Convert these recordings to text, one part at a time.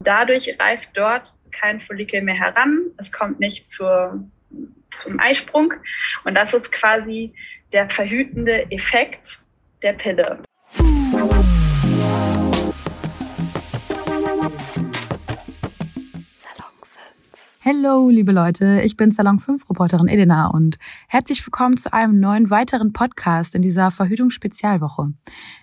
Dadurch reift dort kein Follikel mehr heran. Es kommt nicht zur, zum Eisprung. Und das ist quasi der verhütende Effekt der Pille. Hallo, liebe Leute, ich bin Salon 5 Reporterin Elena und herzlich willkommen zu einem neuen weiteren Podcast in dieser Verhütungsspezialwoche.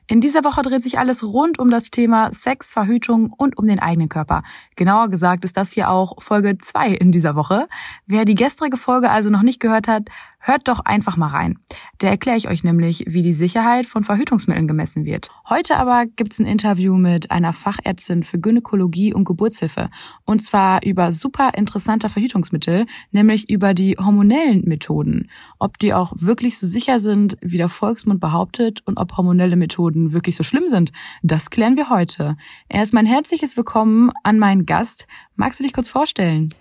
In dieser Woche dreht sich alles rund um das Thema Sex, Verhütung und um den eigenen Körper. Genauer gesagt ist das hier auch Folge 2 in dieser Woche. Wer die gestrige Folge also noch nicht gehört hat, Hört doch einfach mal rein. Da erkläre ich euch nämlich, wie die Sicherheit von Verhütungsmitteln gemessen wird. Heute aber gibt's ein Interview mit einer Fachärztin für Gynäkologie und Geburtshilfe. Und zwar über super interessante Verhütungsmittel, nämlich über die hormonellen Methoden. Ob die auch wirklich so sicher sind, wie der Volksmund behauptet und ob hormonelle Methoden wirklich so schlimm sind, das klären wir heute. Erst mein herzliches Willkommen an meinen Gast. Magst du dich kurz vorstellen?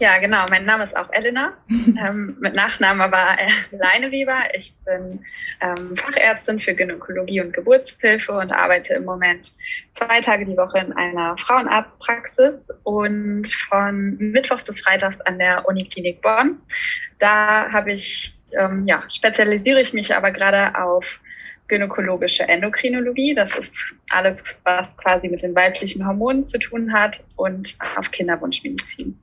Ja, genau. Mein Name ist auch Elena. ähm, mit Nachnamen aber äh, Leineweber. Ich bin ähm, Fachärztin für Gynäkologie und Geburtshilfe und arbeite im Moment zwei Tage die Woche in einer Frauenarztpraxis und von Mittwochs bis Freitags an der Uniklinik Bonn. Da habe ich, ähm, ja, spezialisiere ich mich aber gerade auf gynäkologische Endokrinologie. Das ist alles, was quasi mit den weiblichen Hormonen zu tun hat und auf Kinderwunschmedizin.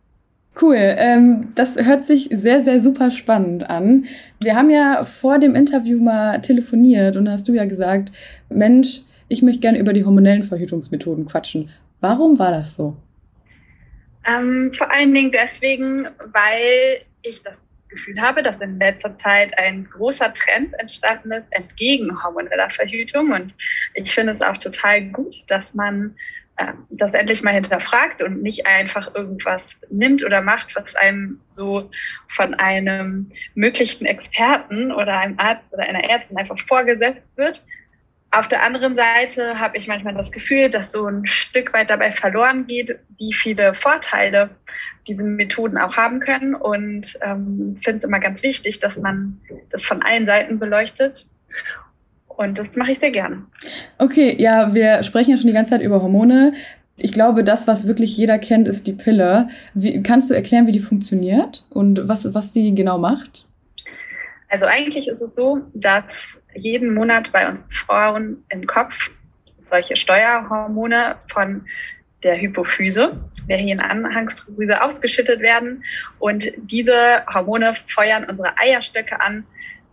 Cool, ähm, das hört sich sehr, sehr super spannend an. Wir haben ja vor dem Interview mal telefoniert und hast du ja gesagt, Mensch, ich möchte gerne über die hormonellen Verhütungsmethoden quatschen. Warum war das so? Ähm, vor allen Dingen deswegen, weil ich das Gefühl habe, dass in letzter Zeit ein großer Trend entstanden ist entgegen hormoneller Verhütung. Und ich finde es auch total gut, dass man das endlich mal hinterfragt und nicht einfach irgendwas nimmt oder macht, was einem so von einem möglichen Experten oder einem Arzt oder einer Ärztin einfach vorgesetzt wird. Auf der anderen Seite habe ich manchmal das Gefühl, dass so ein Stück weit dabei verloren geht, wie viele Vorteile diese Methoden auch haben können. Und ähm, finde immer ganz wichtig, dass man das von allen Seiten beleuchtet. Und das mache ich sehr gerne. Okay, ja, wir sprechen ja schon die ganze Zeit über Hormone. Ich glaube, das, was wirklich jeder kennt, ist die Pille. Wie, kannst du erklären, wie die funktioniert und was, was die genau macht? Also eigentlich ist es so, dass jeden Monat bei uns Frauen im Kopf solche Steuerhormone von der Hypophyse, der Hirnanhangsdrüse ausgeschüttet werden. Und diese Hormone feuern unsere Eierstöcke an,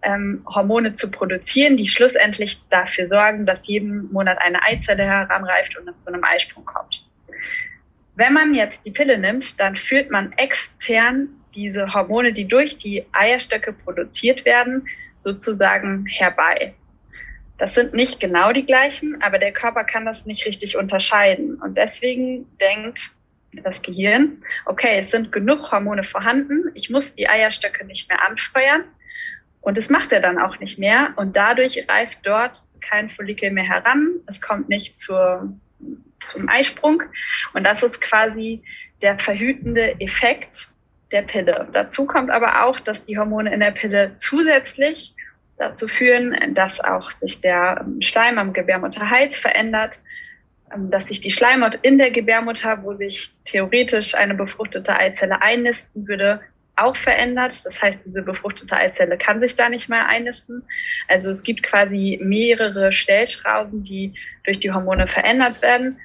ähm, Hormone zu produzieren, die schlussendlich dafür sorgen, dass jeden Monat eine Eizelle heranreift und es zu einem Eisprung kommt. Wenn man jetzt die Pille nimmt, dann führt man extern diese Hormone, die durch die Eierstöcke produziert werden, sozusagen herbei. Das sind nicht genau die gleichen, aber der Körper kann das nicht richtig unterscheiden. Und deswegen denkt das Gehirn, okay, es sind genug Hormone vorhanden, ich muss die Eierstöcke nicht mehr anfeuern. Und das macht er dann auch nicht mehr. Und dadurch reift dort kein Follikel mehr heran. Es kommt nicht zur, zum Eisprung. Und das ist quasi der verhütende Effekt der Pille. Dazu kommt aber auch, dass die Hormone in der Pille zusätzlich dazu führen, dass auch sich der Schleim am Gebärmutterhals verändert, ähm, dass sich die Schleimhaut in der Gebärmutter, wo sich theoretisch eine befruchtete Eizelle einnisten würde, auch verändert. Das heißt, diese befruchtete Eizelle kann sich da nicht mehr einnisten. Also es gibt quasi mehrere Stellschrauben, die durch die Hormone verändert werden,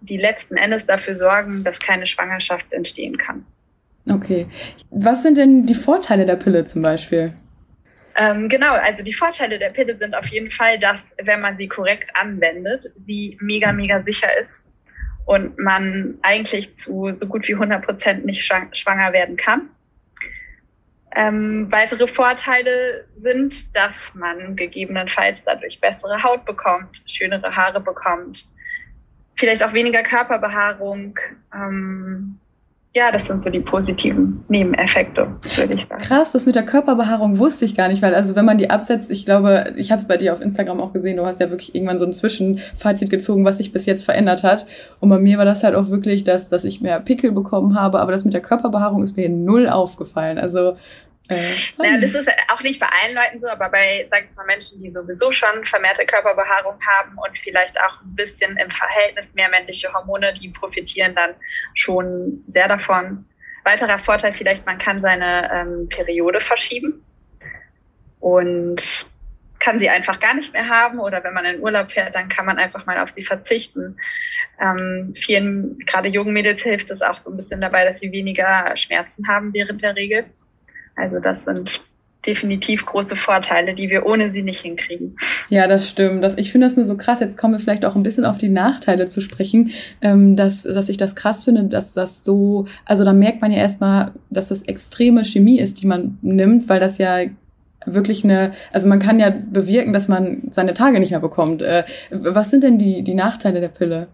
die letzten Endes dafür sorgen, dass keine Schwangerschaft entstehen kann. Okay. Was sind denn die Vorteile der Pille zum Beispiel? Ähm, genau, also die Vorteile der Pille sind auf jeden Fall, dass, wenn man sie korrekt anwendet, sie mega, mega sicher ist und man eigentlich zu so gut wie 100 Prozent nicht schwanger werden kann. Ähm, weitere Vorteile sind, dass man gegebenenfalls dadurch bessere Haut bekommt, schönere Haare bekommt, vielleicht auch weniger Körperbehaarung, ähm, ja, das sind so die positiven Nebeneffekte, würde ich sagen. Krass, das mit der Körperbehaarung wusste ich gar nicht, weil also wenn man die absetzt, ich glaube, ich habe es bei dir auf Instagram auch gesehen, du hast ja wirklich irgendwann so ein Zwischenfazit gezogen, was sich bis jetzt verändert hat. Und bei mir war das halt auch wirklich, dass, dass ich mehr Pickel bekommen habe, aber das mit der Körperbehaarung ist mir null aufgefallen. Also Äh, naja, das ist auch nicht bei allen Leuten so, aber bei, sag ich mal, Menschen, die sowieso schon vermehrte Körperbehaarung haben und vielleicht auch ein bisschen im Verhältnis mehr männliche Hormone, die profitieren dann schon sehr davon. Weiterer Vorteil vielleicht, man kann seine ähm, Periode verschieben und kann sie einfach gar nicht mehr haben oder wenn man in Urlaub fährt, dann kann man einfach mal auf sie verzichten. Ähm, vielen, gerade jungen Mädels hilft es auch so ein bisschen dabei, dass sie weniger Schmerzen haben während der Regel. Also das sind definitiv große Vorteile, die wir ohne sie nicht hinkriegen. Ja, das stimmt. Das, ich finde das nur so krass. Jetzt kommen wir vielleicht auch ein bisschen auf die Nachteile zu sprechen, ähm, dass, dass ich das krass finde, dass das so, also da merkt man ja erstmal, dass das extreme Chemie ist, die man nimmt, weil das ja wirklich eine, also man kann ja bewirken, dass man seine Tage nicht mehr bekommt. Äh, was sind denn die, die Nachteile der Pille?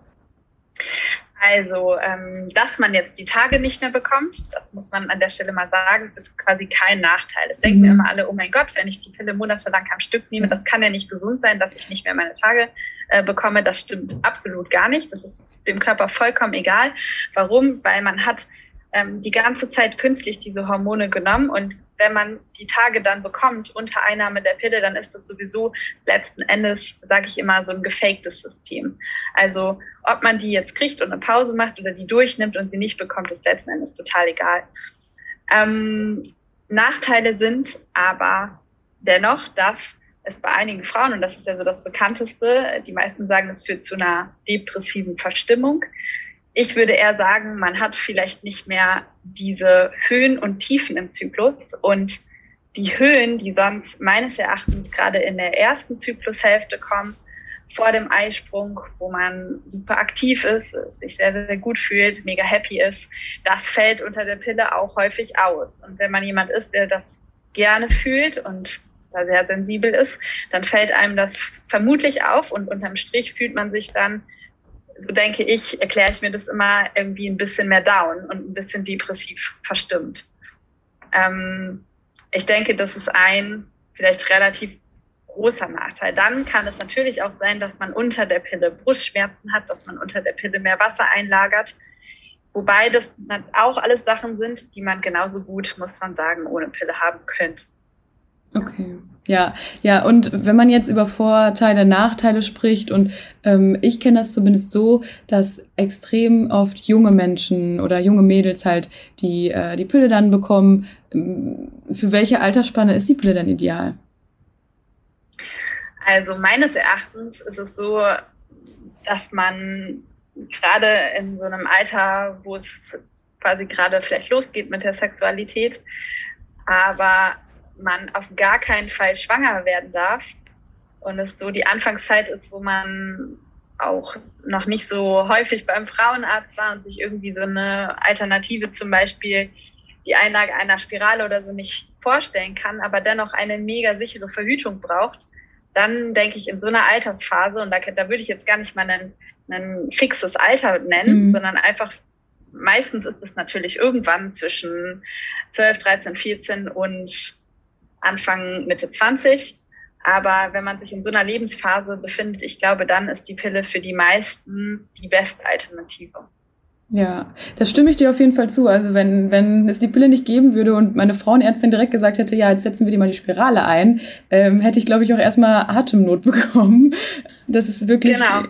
Also, ähm, dass man jetzt die Tage nicht mehr bekommt, das muss man an der Stelle mal sagen, ist quasi kein Nachteil. Es denken mhm. immer alle, oh mein Gott, wenn ich die Pille monatelang am Stück nehme, das kann ja nicht gesund sein, dass ich nicht mehr meine Tage äh, bekomme. Das stimmt absolut gar nicht. Das ist dem Körper vollkommen egal. Warum? Weil man hat ähm, die ganze Zeit künstlich diese Hormone genommen und wenn man die Tage dann bekommt unter Einnahme der Pille, dann ist das sowieso letzten Endes, sage ich immer, so ein gefaktes System. Also ob man die jetzt kriegt und eine Pause macht oder die durchnimmt und sie nicht bekommt, ist letzten Endes total egal. Ähm, Nachteile sind aber dennoch, dass es bei einigen Frauen, und das ist ja so das bekannteste, die meisten sagen, es führt zu einer depressiven Verstimmung. Ich würde eher sagen, man hat vielleicht nicht mehr diese Höhen und Tiefen im Zyklus und die Höhen, die sonst meines Erachtens gerade in der ersten Zyklushälfte kommen, vor dem Eisprung, wo man super aktiv ist, sich sehr, sehr gut fühlt, mega happy ist, das fällt unter der Pille auch häufig aus. Und wenn man jemand ist, der das gerne fühlt und da sehr sensibel ist, dann fällt einem das vermutlich auf und unterm Strich fühlt man sich dann so denke ich, erkläre ich mir das immer irgendwie ein bisschen mehr down und ein bisschen depressiv verstimmt. Ähm, ich denke, das ist ein vielleicht relativ großer Nachteil. Dann kann es natürlich auch sein, dass man unter der Pille Brustschmerzen hat, dass man unter der Pille mehr Wasser einlagert. Wobei das auch alles Sachen sind, die man genauso gut, muss man sagen, ohne Pille haben könnte. Okay. Ja, ja, und wenn man jetzt über Vorteile, Nachteile spricht, und ähm, ich kenne das zumindest so, dass extrem oft junge Menschen oder junge Mädels halt die, äh, die Pille dann bekommen. Ähm, für welche Altersspanne ist die Pille dann ideal? Also meines Erachtens ist es so, dass man gerade in so einem Alter, wo es quasi gerade vielleicht losgeht mit der Sexualität, aber man auf gar keinen Fall schwanger werden darf und es so die Anfangszeit ist, wo man auch noch nicht so häufig beim Frauenarzt war und sich irgendwie so eine Alternative zum Beispiel die Einlage einer Spirale oder so nicht vorstellen kann, aber dennoch eine mega sichere Verhütung braucht, dann denke ich in so einer Altersphase, und da, da würde ich jetzt gar nicht mal ein, ein fixes Alter nennen, mhm. sondern einfach, meistens ist es natürlich irgendwann zwischen 12, 13, 14 und Anfang, Mitte 20. Aber wenn man sich in so einer Lebensphase befindet, ich glaube, dann ist die Pille für die meisten die beste Alternative. Ja, da stimme ich dir auf jeden Fall zu. Also wenn, wenn es die Pille nicht geben würde und meine Frauenärztin direkt gesagt hätte, ja, jetzt setzen wir dir mal die Spirale ein, ähm, hätte ich, glaube ich, auch erstmal Atemnot bekommen. Das ist wirklich genau.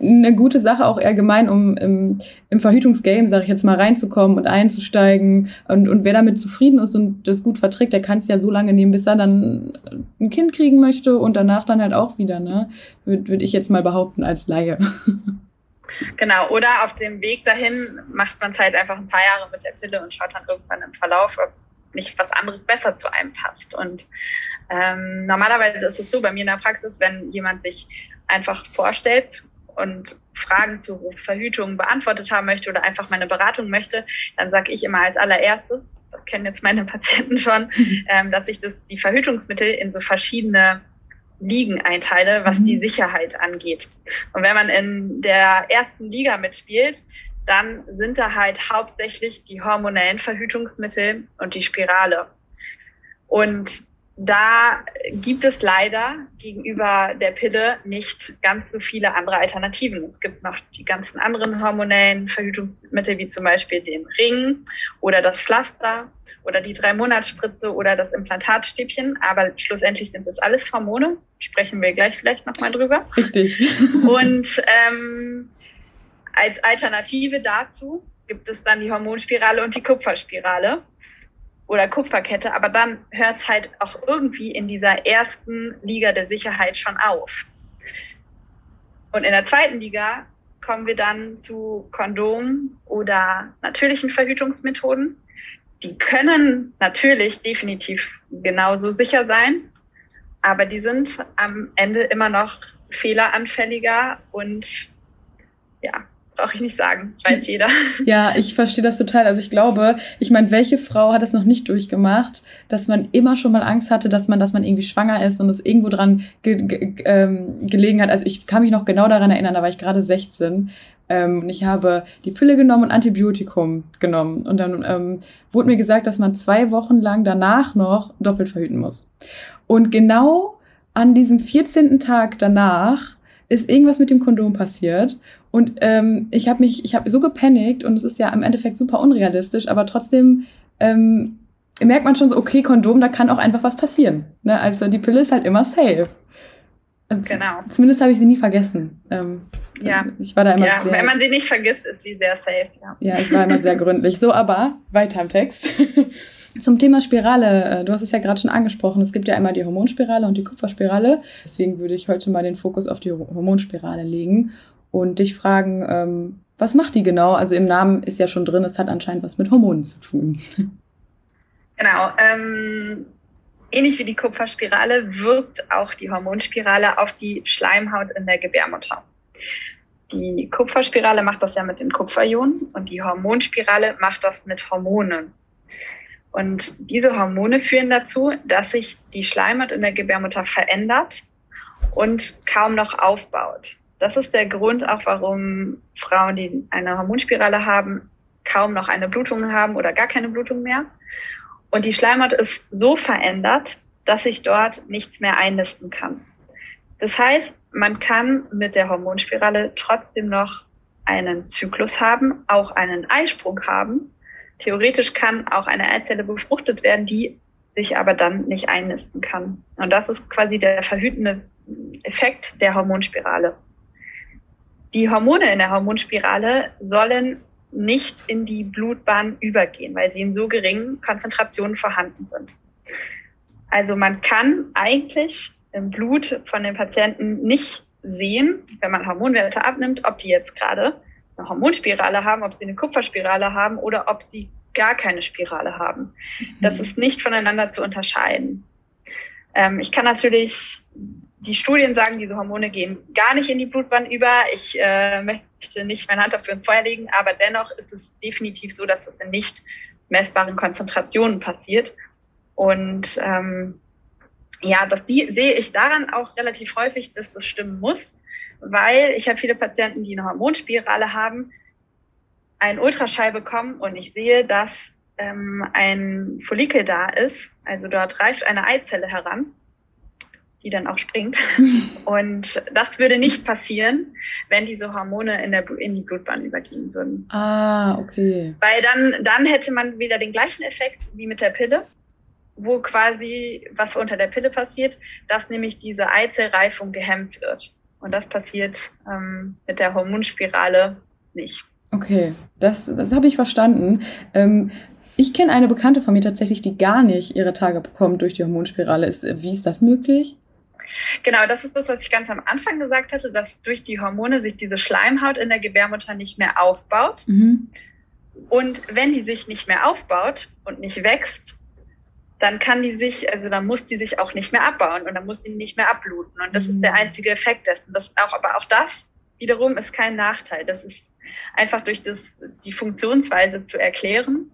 Eine gute Sache, auch allgemein, um im, im Verhütungsgame, sage ich jetzt mal, reinzukommen und einzusteigen. Und, und wer damit zufrieden ist und das gut verträgt, der kann es ja so lange nehmen, bis er dann ein Kind kriegen möchte und danach dann halt auch wieder, ne? Würde würd ich jetzt mal behaupten als Laie. Genau, oder auf dem Weg dahin macht man es halt einfach ein paar Jahre mit der Pille und schaut dann irgendwann im Verlauf, ob nicht was anderes besser zu einem passt. Und ähm, normalerweise ist es so bei mir in der Praxis, wenn jemand sich einfach vorstellt und Fragen zur Verhütung beantwortet haben möchte oder einfach meine Beratung möchte, dann sage ich immer als allererstes, das kennen jetzt meine Patienten schon, ähm, dass ich das, die Verhütungsmittel in so verschiedene Ligen einteile, was mhm. die Sicherheit angeht. Und wenn man in der ersten Liga mitspielt, dann sind da halt hauptsächlich die hormonellen Verhütungsmittel und die Spirale. Und da gibt es leider gegenüber der Pille nicht ganz so viele andere Alternativen. Es gibt noch die ganzen anderen hormonellen Verhütungsmittel, wie zum Beispiel den Ring oder das Pflaster oder die Drei-Monats-Spritze oder das Implantatstäbchen. Aber schlussendlich sind das alles Hormone. Sprechen wir gleich vielleicht nochmal drüber. Richtig. Und ähm, als Alternative dazu gibt es dann die Hormonspirale und die Kupferspirale oder Kupferkette, aber dann hört es halt auch irgendwie in dieser ersten Liga der Sicherheit schon auf. Und in der zweiten Liga kommen wir dann zu Kondomen oder natürlichen Verhütungsmethoden. Die können natürlich definitiv genauso sicher sein, aber die sind am Ende immer noch fehleranfälliger und ja, brauche ich nicht sagen, weiß jeder. Ja, ich verstehe das total. Also ich glaube, ich meine, welche Frau hat das noch nicht durchgemacht, dass man immer schon mal Angst hatte, dass man, dass man irgendwie schwanger ist und es irgendwo dran ge ge ähm, gelegen hat. Also ich kann mich noch genau daran erinnern, da war ich gerade 16 ähm, und ich habe die Pille genommen und Antibiotikum genommen. Und dann ähm, wurde mir gesagt, dass man zwei Wochen lang danach noch doppelt verhüten muss. Und genau an diesem 14. Tag danach ist irgendwas mit dem Kondom passiert und ähm, ich habe mich, ich habe so gepanikt und es ist ja im Endeffekt super unrealistisch, aber trotzdem ähm, merkt man schon so, okay, Kondom, da kann auch einfach was passieren. Ne? Also die Pille ist halt immer safe. Also genau. Zumindest habe ich sie nie vergessen. Ähm, ja. Ich war da immer ja, sehr. Wenn man sie nicht vergisst, ist sie sehr safe. Ja, ja ich war immer sehr gründlich. So, aber weiter im Text. Zum Thema Spirale, äh, du hast es ja gerade schon angesprochen, es gibt ja einmal die Hormonspirale und die Kupferspirale. Deswegen würde ich heute mal den Fokus auf die Hormonspirale legen und dich fragen, ähm, was macht die genau? Also im Namen ist ja schon drin, es hat anscheinend was mit Hormonen zu tun. Genau. Ähm, ähnlich wie die Kupferspirale wirkt auch die Hormonspirale auf die Schleimhaut in der Gebärmutter. Die Kupferspirale macht das ja mit den Kupferionen und die Hormonspirale macht das mit Hormonen. Und diese Hormone führen dazu, dass sich die Schleimhaut in der Gebärmutter verändert und kaum noch aufbaut. Das ist der Grund auch, warum Frauen, die eine Hormonspirale haben, kaum noch eine Blutung haben oder gar keine Blutung mehr. Und die Schleimhaut ist so verändert, dass sich dort nichts mehr einnisten kann. Das heißt, man kann mit der Hormonspirale trotzdem noch einen Zyklus haben, auch einen Eisprung haben. Theoretisch kann auch eine Eizelle befruchtet werden, die sich aber dann nicht einnisten kann. Und das ist quasi der verhütende Effekt der Hormonspirale. Die Hormone in der Hormonspirale sollen nicht in die Blutbahn übergehen, weil sie in so geringen Konzentrationen vorhanden sind. Also man kann eigentlich im Blut von den Patienten nicht sehen, wenn man Hormonwerte abnimmt, ob die jetzt gerade eine Hormonspirale haben, ob sie eine Kupferspirale haben oder ob sie gar keine Spirale haben. Das mhm. ist nicht voneinander zu unterscheiden. Ähm, ich kann natürlich die Studien sagen, diese Hormone gehen gar nicht in die Blutbahn über. Ich äh, möchte nicht meine Hand dafür ins Feuer legen, aber dennoch ist es definitiv so, dass es in nicht messbaren Konzentrationen passiert. Und ähm, ja, das die, sehe ich daran auch relativ häufig, dass das stimmen muss, weil ich habe viele Patienten, die eine Hormonspirale haben, einen Ultraschall bekommen und ich sehe, dass ähm, ein Follikel da ist. Also dort reift eine Eizelle heran die dann auch springt. Und das würde nicht passieren, wenn diese Hormone in, der, in die Blutbahn übergehen würden. Ah, okay. Weil dann, dann hätte man wieder den gleichen Effekt wie mit der Pille, wo quasi was unter der Pille passiert, dass nämlich diese Eizellreifung gehemmt wird. Und das passiert ähm, mit der Hormonspirale nicht. Okay, das, das habe ich verstanden. Ähm, ich kenne eine Bekannte von mir tatsächlich, die gar nicht ihre Tage bekommt durch die Hormonspirale. Ist, wie ist das möglich? Genau, das ist das, was ich ganz am Anfang gesagt hatte, dass durch die Hormone sich diese Schleimhaut in der Gebärmutter nicht mehr aufbaut. Mhm. Und wenn die sich nicht mehr aufbaut und nicht wächst, dann kann die sich, also dann muss die sich auch nicht mehr abbauen und dann muss sie nicht mehr abbluten. Und das mhm. ist der mhm. einzige Effekt dessen. Das auch, aber auch das wiederum ist kein Nachteil. Das ist einfach durch das, die Funktionsweise zu erklären.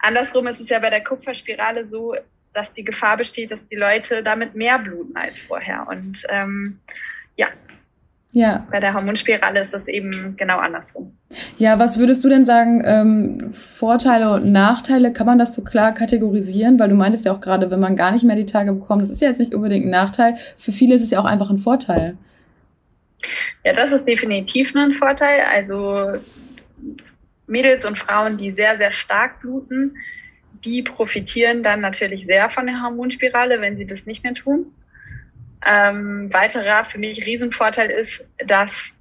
Andersrum ist es ja bei der Kupferspirale so, dass die Gefahr besteht, dass die Leute damit mehr bluten als vorher. Und ähm, ja, Ja. Bei der Hormonspirale ist es eben genau andersrum. Ja, was würdest du denn sagen, ähm, Vorteile und Nachteile, kann man das so klar kategorisieren? Weil du meintest ja auch gerade, wenn man gar nicht mehr die Tage bekommt, das ist ja jetzt nicht unbedingt ein Nachteil. Für viele ist es ja auch einfach ein Vorteil. Ja, das ist definitiv ein Vorteil. Also Mädels und Frauen, die sehr, sehr stark bluten, die profitieren dann natürlich sehr von der Hormonspirale, wenn sie das nicht mehr tun. Ähm, weiterer für mich Riesenvorteil ist, dass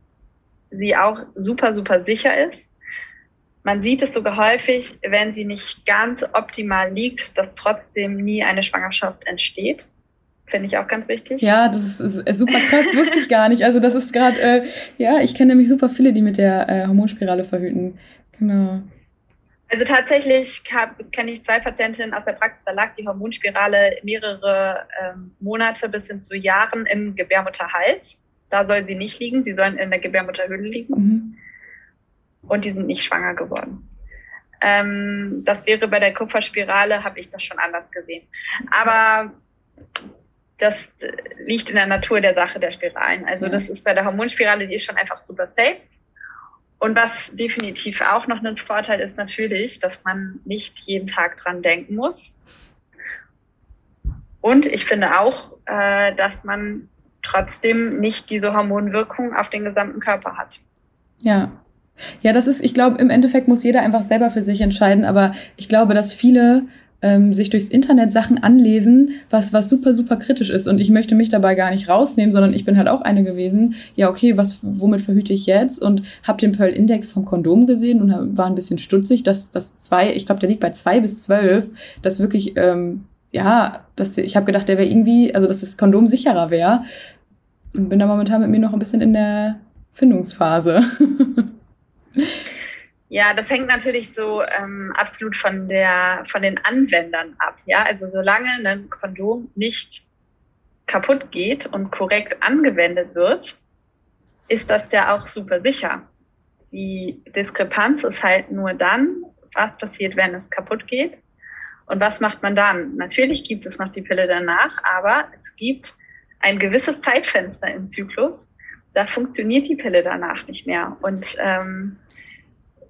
sie auch super, super sicher ist. Man sieht es sogar häufig, wenn sie nicht ganz optimal liegt, dass trotzdem nie eine Schwangerschaft entsteht. Finde ich auch ganz wichtig. Ja, das ist, ist super krass, wusste ich gar nicht. Also das ist gerade, äh, ja, ich kenne nämlich super viele, die mit der äh, Hormonspirale verhüten. Genau. Also tatsächlich kenne ich zwei Patientinnen aus der Praxis, da lag die Hormonspirale mehrere ähm, Monate bis hin zu Jahren im Gebärmutterhals. Da soll sie nicht liegen, sie sollen in der Gebärmutterhöhle liegen. Mhm. Und die sind nicht schwanger geworden. Ähm, das wäre bei der Kupferspirale, habe ich das schon anders gesehen. Aber das liegt in der Natur der Sache der Spiralen. Also das ist bei der Hormonspirale, die ist schon einfach super safe. Und was definitiv auch noch ein Vorteil ist natürlich, dass man nicht jeden Tag dran denken muss. Und ich finde auch, äh, dass man trotzdem nicht diese Hormonwirkung auf den gesamten Körper hat. Ja. Ja, das ist, ich glaube, im Endeffekt muss jeder einfach selber für sich entscheiden, aber ich glaube, dass viele ähm, sich durchs Internet Sachen anlesen, was, was super, super kritisch ist. Und ich möchte mich dabei gar nicht rausnehmen, sondern ich bin halt auch eine gewesen. Ja, okay, was, womit verhüte ich jetzt? Und habe den Pearl-Index vom Kondom gesehen und war ein bisschen stutzig, dass das zwei, ich glaube, der liegt bei zwei bis zwölf, das wirklich, ähm, ja, das, ich habe gedacht, der wäre irgendwie, also dass das Kondom sicherer wäre. Und bin da momentan mit mir noch ein bisschen in der Findungsphase. Ja, das hängt natürlich so ähm, absolut von der von den Anwendern ab. Ja, also solange ein Kondom nicht kaputt geht und korrekt angewendet wird, ist das ja auch super sicher. Die Diskrepanz ist halt nur dann, was passiert, wenn es kaputt geht und was macht man dann. Natürlich gibt es noch die Pille danach, aber es gibt ein gewisses Zeitfenster im Zyklus. Da funktioniert die Pille danach nicht mehr und ähm,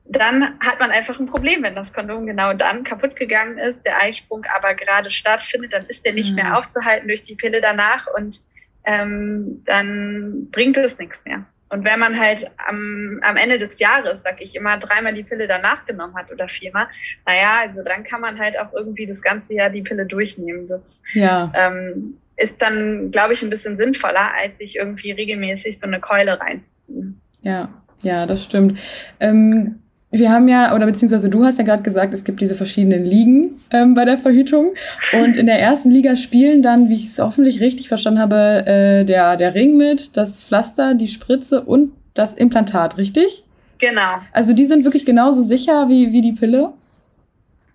dann hat man einfach ein Problem, wenn das Kondom genau dann kaputt gegangen ist, der Eisprung aber gerade stattfindet, dann ist der nicht mhm. mehr aufzuhalten durch die Pille danach und ähm, dann bringt es nichts mehr. Und wenn man halt am, am Ende des Jahres, sag ich immer, dreimal die Pille danach genommen hat oder viermal, naja, also dann kann man halt auch irgendwie das ganze Jahr die Pille durchnehmen. Das ja. ähm, ist dann, glaube ich, ein bisschen sinnvoller, als sich irgendwie regelmäßig so eine Keule reinzuziehen. Ja, ja, das stimmt. Ähm wir haben ja, oder beziehungsweise du hast ja gerade gesagt, es gibt diese verschiedenen Ligen ähm, bei der Verhütung. Und in der ersten Liga spielen dann, wie ich es hoffentlich richtig verstanden habe, äh, der, der Ring mit, das Pflaster, die Spritze und das Implantat, richtig? Genau. Also die sind wirklich genauso sicher wie, wie die Pille?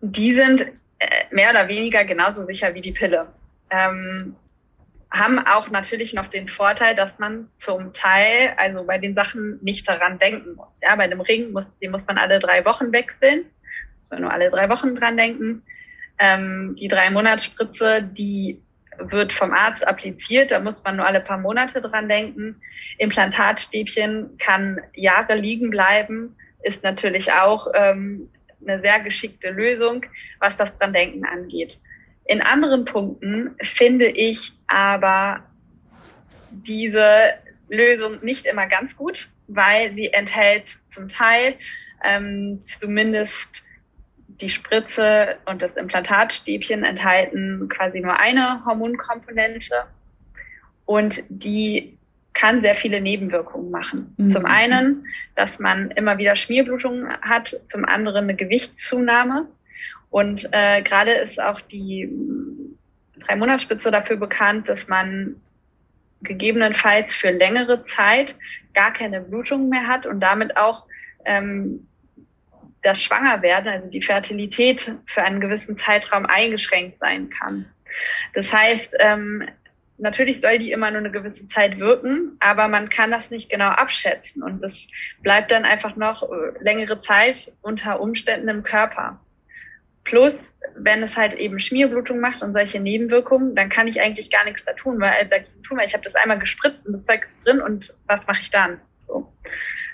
Die sind äh, mehr oder weniger genauso sicher wie die Pille. Ähm, haben auch natürlich noch den Vorteil, dass man zum Teil, also bei den Sachen nicht daran denken muss. Ja, bei dem Ring muss, den muss man alle drei Wochen wechseln. Muss man nur alle drei Wochen dran denken. Ähm, die drei Monatsspritze, die wird vom Arzt appliziert, da muss man nur alle paar Monate dran denken. Implantatstäbchen kann Jahre liegen bleiben, ist natürlich auch ähm, eine sehr geschickte Lösung, was das dran denken angeht. In anderen Punkten finde ich aber diese Lösung nicht immer ganz gut, weil sie enthält zum Teil ähm, zumindest die Spritze und das Implantatstäbchen enthalten quasi nur eine Hormonkomponente und die kann sehr viele Nebenwirkungen machen. Mhm. Zum einen, dass man immer wieder Schmierblutungen hat, zum anderen eine Gewichtszunahme und äh, gerade ist auch die Drei-Monatsspitze dafür bekannt, dass man gegebenenfalls für längere Zeit gar keine Blutung mehr hat und damit auch ähm, das Schwangerwerden, also die Fertilität für einen gewissen Zeitraum eingeschränkt sein kann. Das heißt, ähm, natürlich soll die immer nur eine gewisse Zeit wirken, aber man kann das nicht genau abschätzen und es bleibt dann einfach noch äh, längere Zeit unter Umständen im Körper. Plus, wenn es halt eben Schmierblutung macht und solche Nebenwirkungen, dann kann ich eigentlich gar nichts da tun, weil, äh, dagegen tun, weil ich habe das einmal gespritzt und das Zeug ist drin und was mache ich dann? So.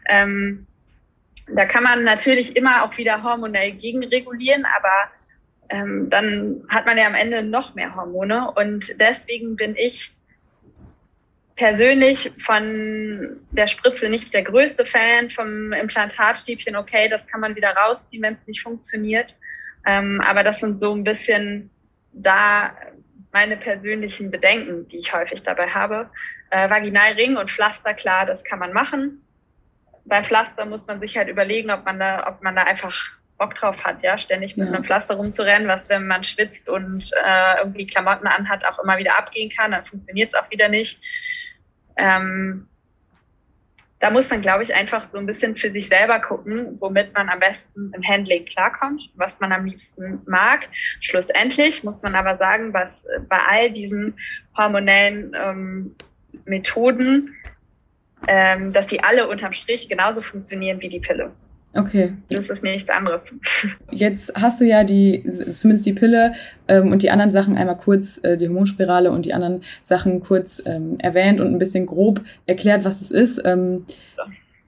Ähm, da kann man natürlich immer auch wieder hormonell gegenregulieren, aber ähm, dann hat man ja am Ende noch mehr Hormone. Und deswegen bin ich persönlich von der Spritze nicht der größte Fan, vom Implantatstäbchen, okay, das kann man wieder rausziehen, wenn es nicht funktioniert. Ähm, aber das sind so ein bisschen da meine persönlichen Bedenken, die ich häufig dabei habe. Äh, Vaginalring und Pflaster, klar, das kann man machen. Bei Pflaster muss man sich halt überlegen, ob man da, ob man da einfach Bock drauf hat, ja, ständig mit ja. einem Pflaster rumzurennen, was, wenn man schwitzt und äh, irgendwie Klamotten anhat, auch immer wieder abgehen kann, dann funktioniert es auch wieder nicht. Ähm, da muss man, glaube ich, einfach so ein bisschen für sich selber gucken, womit man am besten im Handling klarkommt, was man am liebsten mag. Schlussendlich muss man aber sagen, was bei all diesen hormonellen ähm, Methoden, ähm, dass die alle unterm Strich genauso funktionieren wie die Pille. Okay. Das ist nichts anderes. Jetzt hast du ja die, zumindest die Pille ähm, und die anderen Sachen einmal kurz, äh, die Hormonspirale und die anderen Sachen kurz ähm, erwähnt und ein bisschen grob erklärt, was es ist. Ähm,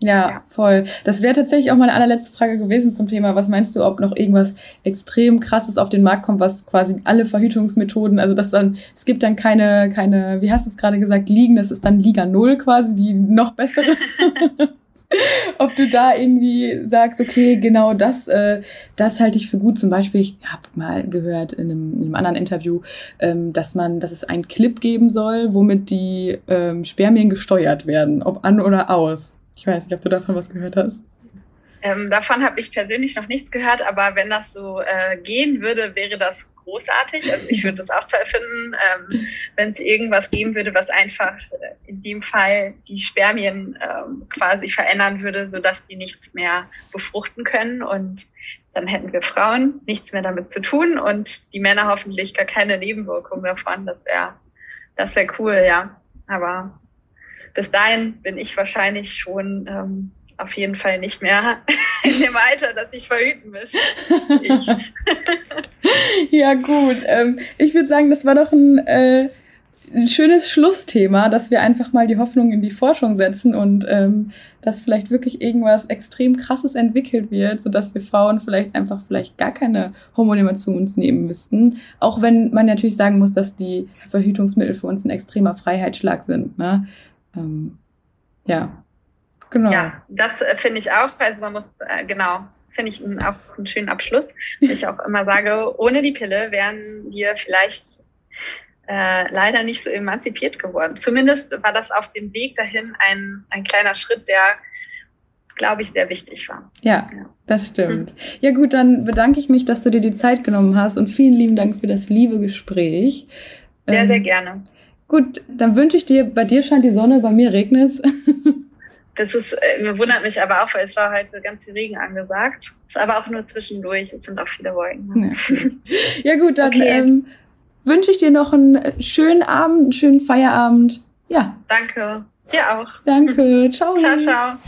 ja, ja, voll. Das wäre tatsächlich auch meine allerletzte Frage gewesen zum Thema. Was meinst du, ob noch irgendwas extrem krasses auf den Markt kommt, was quasi alle Verhütungsmethoden, also das dann, es gibt dann keine, keine, wie hast du es gerade gesagt, Ligen, das ist dann Liga Null quasi, die noch bessere. ob du da irgendwie sagst, okay, genau das, äh, das halte ich für gut. Zum Beispiel, ich habe mal gehört in einem, in einem anderen Interview, ähm, dass man, dass es einen Clip geben soll, womit die ähm, Spermien gesteuert werden, ob an oder aus. Ich weiß nicht, ob du davon was gehört hast. Ähm, davon habe ich persönlich noch nichts gehört, aber wenn das so äh, gehen würde, wäre das großartig. Also ich würde das auch toll finden, ähm, wenn es irgendwas geben würde, was einfach äh, in dem Fall die Spermien ähm, quasi verändern würde, sodass die nichts mehr befruchten können. Und dann hätten wir Frauen nichts mehr damit zu tun und die Männer hoffentlich gar keine Nebenwirkungen davon. Das wäre das wäre cool, ja. Aber bis dahin bin ich wahrscheinlich schon ähm, auf jeden Fall nicht mehr in dem Alter, dass ich verhüten müsste. ja, gut. Ähm, ich würde sagen, das war doch ein, äh, ein, schönes Schlussthema, dass wir einfach mal die Hoffnung in die Forschung setzen und ähm, dass vielleicht wirklich irgendwas extrem Krasses entwickelt wird, sodass wir Frauen vielleicht einfach vielleicht gar keine Hormone mehr zu uns nehmen müssten. Auch wenn man natürlich sagen muss, dass die Verhütungsmittel für uns ein extremer Freiheitsschlag sind. Ne? Ähm, ja. Genau. Ja, das äh, finde ich auch. Also man muss, äh, genau, finde ich auch einen schönen Abschluss. ich auch immer sage, ohne die Pille wären wir vielleicht äh, leider nicht so emanzipiert geworden. Zumindest war das auf dem Weg dahin ein, ein kleiner Schritt, der, glaube ich, sehr wichtig war. Ja, ja. das stimmt. Hm. Ja gut, dann bedanke ich mich, dass du dir die Zeit genommen hast und vielen lieben Dank für das liebe Gespräch. Sehr, ähm, sehr gerne. Gut, dann wünsche ich dir, bei dir scheint die Sonne, bei mir regnet es. Das ist, äh, wundert mich aber auch, weil es war heute ganz viel Regen angesagt. Ist aber auch nur zwischendurch. Es sind auch viele Wolken. Ja. ja. gut, dann okay. ähm, wünsche ich dir noch einen schönen Abend, einen schönen Feierabend. Ja. Danke. Dir auch. Danke. Ciao. Ciao, ciao.